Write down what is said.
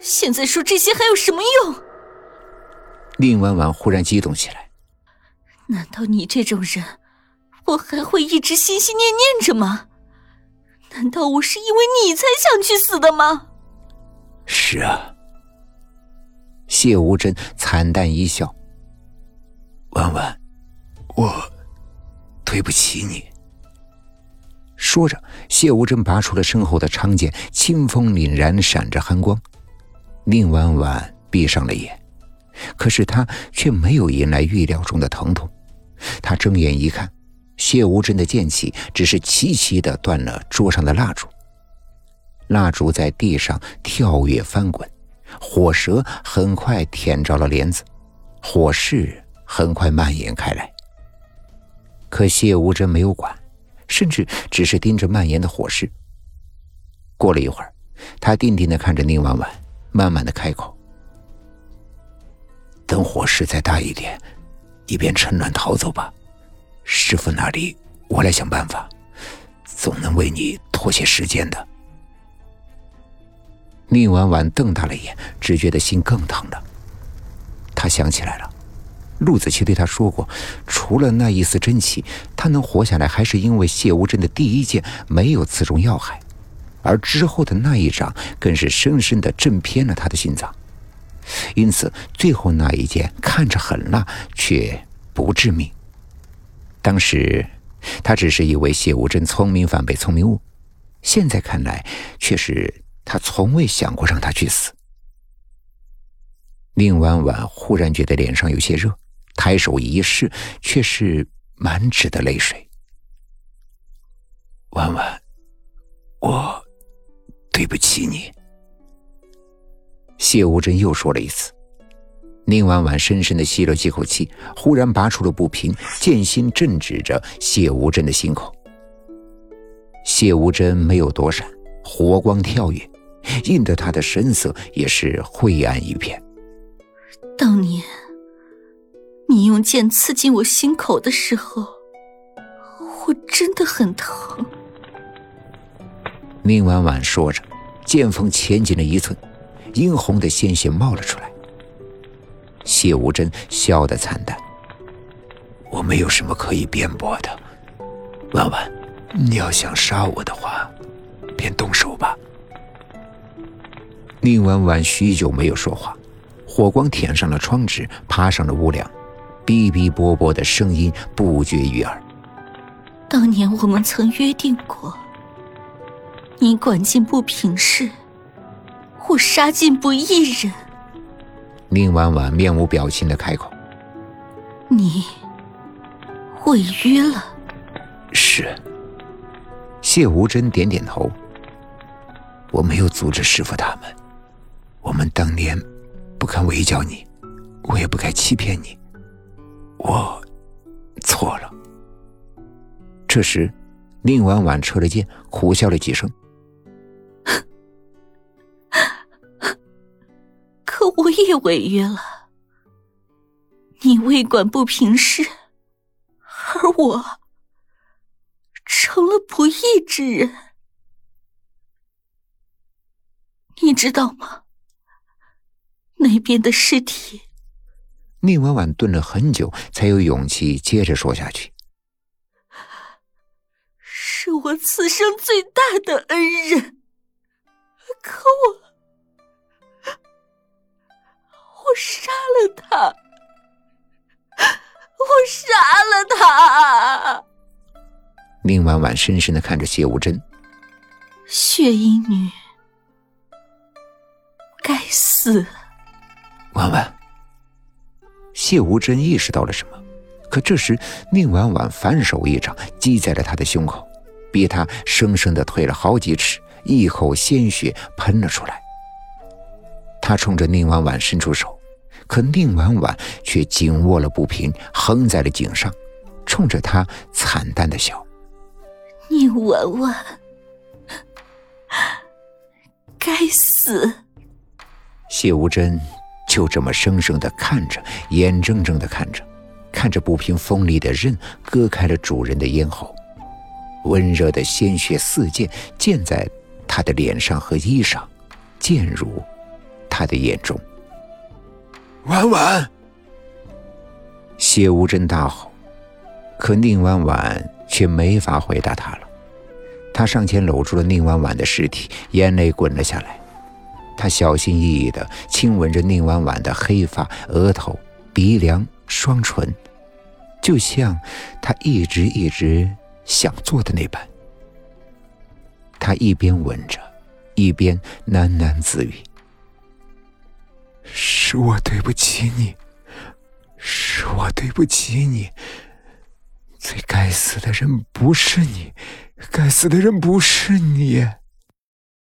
现在说这些还有什么用？宁婉婉忽然激动起来。难道你这种人，我还会一直心心念念着吗？难道我是因为你才想去死的吗？是啊。谢无真惨淡一笑。婉婉，我对不起你。说着，谢无真拔出了身后的长剑，清风凛然，闪着寒光。宁婉婉闭上了眼，可是她却没有迎来预料中的疼痛。她睁眼一看，谢无真的剑气只是齐齐的断了桌上的蜡烛，蜡烛在地上跳跃翻滚，火舌很快舔着了帘子，火势很快蔓延开来。可谢无真没有管。甚至只是盯着蔓延的火势。过了一会儿，他定定的看着宁婉婉，慢慢的开口：“等火势再大一点，你便趁乱逃走吧。师傅那里，我来想办法，总能为你拖些时间的。”宁婉婉瞪大了眼，只觉得心更疼了。他想起来了。陆子琪对他说过，除了那一丝真气，他能活下来，还是因为谢无真的第一剑没有刺中要害，而之后的那一掌更是深深的震偏了他的心脏。因此，最后那一剑看着狠辣，却不致命。当时，他只是以为谢无真聪明反被聪明误，现在看来，却是他从未想过让他去死。宁婉婉忽然觉得脸上有些热。抬手一试，却是满纸的泪水。婉婉，我对不起你。谢无真又说了一次。宁婉婉深深的吸了几口气，忽然拔出了步平，剑心正指着谢无真的心口。谢无真没有躲闪，火光跳跃，映得他的神色也是晦暗一片。当年。你用剑刺进我心口的时候，我真的很疼。宁婉婉说着，剑锋前进了一寸，殷红的鲜血冒了出来。谢无真笑得惨淡：“我没有什么可以辩驳的，婉婉，你要想杀我的话，便动手吧。”宁婉婉许久没有说话，火光舔上了窗纸，爬上了屋梁。哔哔啵啵的声音不绝于耳。当年我们曾约定过，你管尽不平事，我杀尽不义人。宁婉婉面无表情的开口：“你违约了。”是。谢无真点点头。我没有阻止师傅他们，我们当年不敢围剿你，我也不该欺骗你。我错了。这时，宁婉婉撤了剑，苦笑了几声。可我也违约了。你为管不平事，而我成了不义之人。你知道吗？那边的尸体。宁婉婉顿了很久，才有勇气接着说下去：“是我此生最大的恩人，可我…… 我杀了他，我杀了他。”宁婉婉深深的看着谢无真，血衣女，该死！婉婉。谢无真意识到了什么，可这时宁婉婉反手一掌击在了他的胸口，逼他生生的退了好几尺，一口鲜血喷了出来。他冲着宁婉婉伸出手，可宁婉婉却紧握了不平，横在了颈上，冲着他惨淡的笑：“宁婉婉，该死！”谢无真。就这么生生的看着，眼睁睁的看着，看着不平锋利的刃割开了主人的咽喉，温热的鲜血四溅溅在他的脸上和衣裳，溅入他他的眼中。婉婉，谢无真大吼，可宁婉婉却没法回答他了。他上前搂住了宁婉婉的尸体，眼泪滚了下来。他小心翼翼地亲吻着宁婉婉的黑发、额头、鼻梁、双唇，就像他一直一直想做的那般。他一边吻着，一边喃喃自语：“是我对不起你，是我对不起你。最该死的人不是你，该死的人不是你。”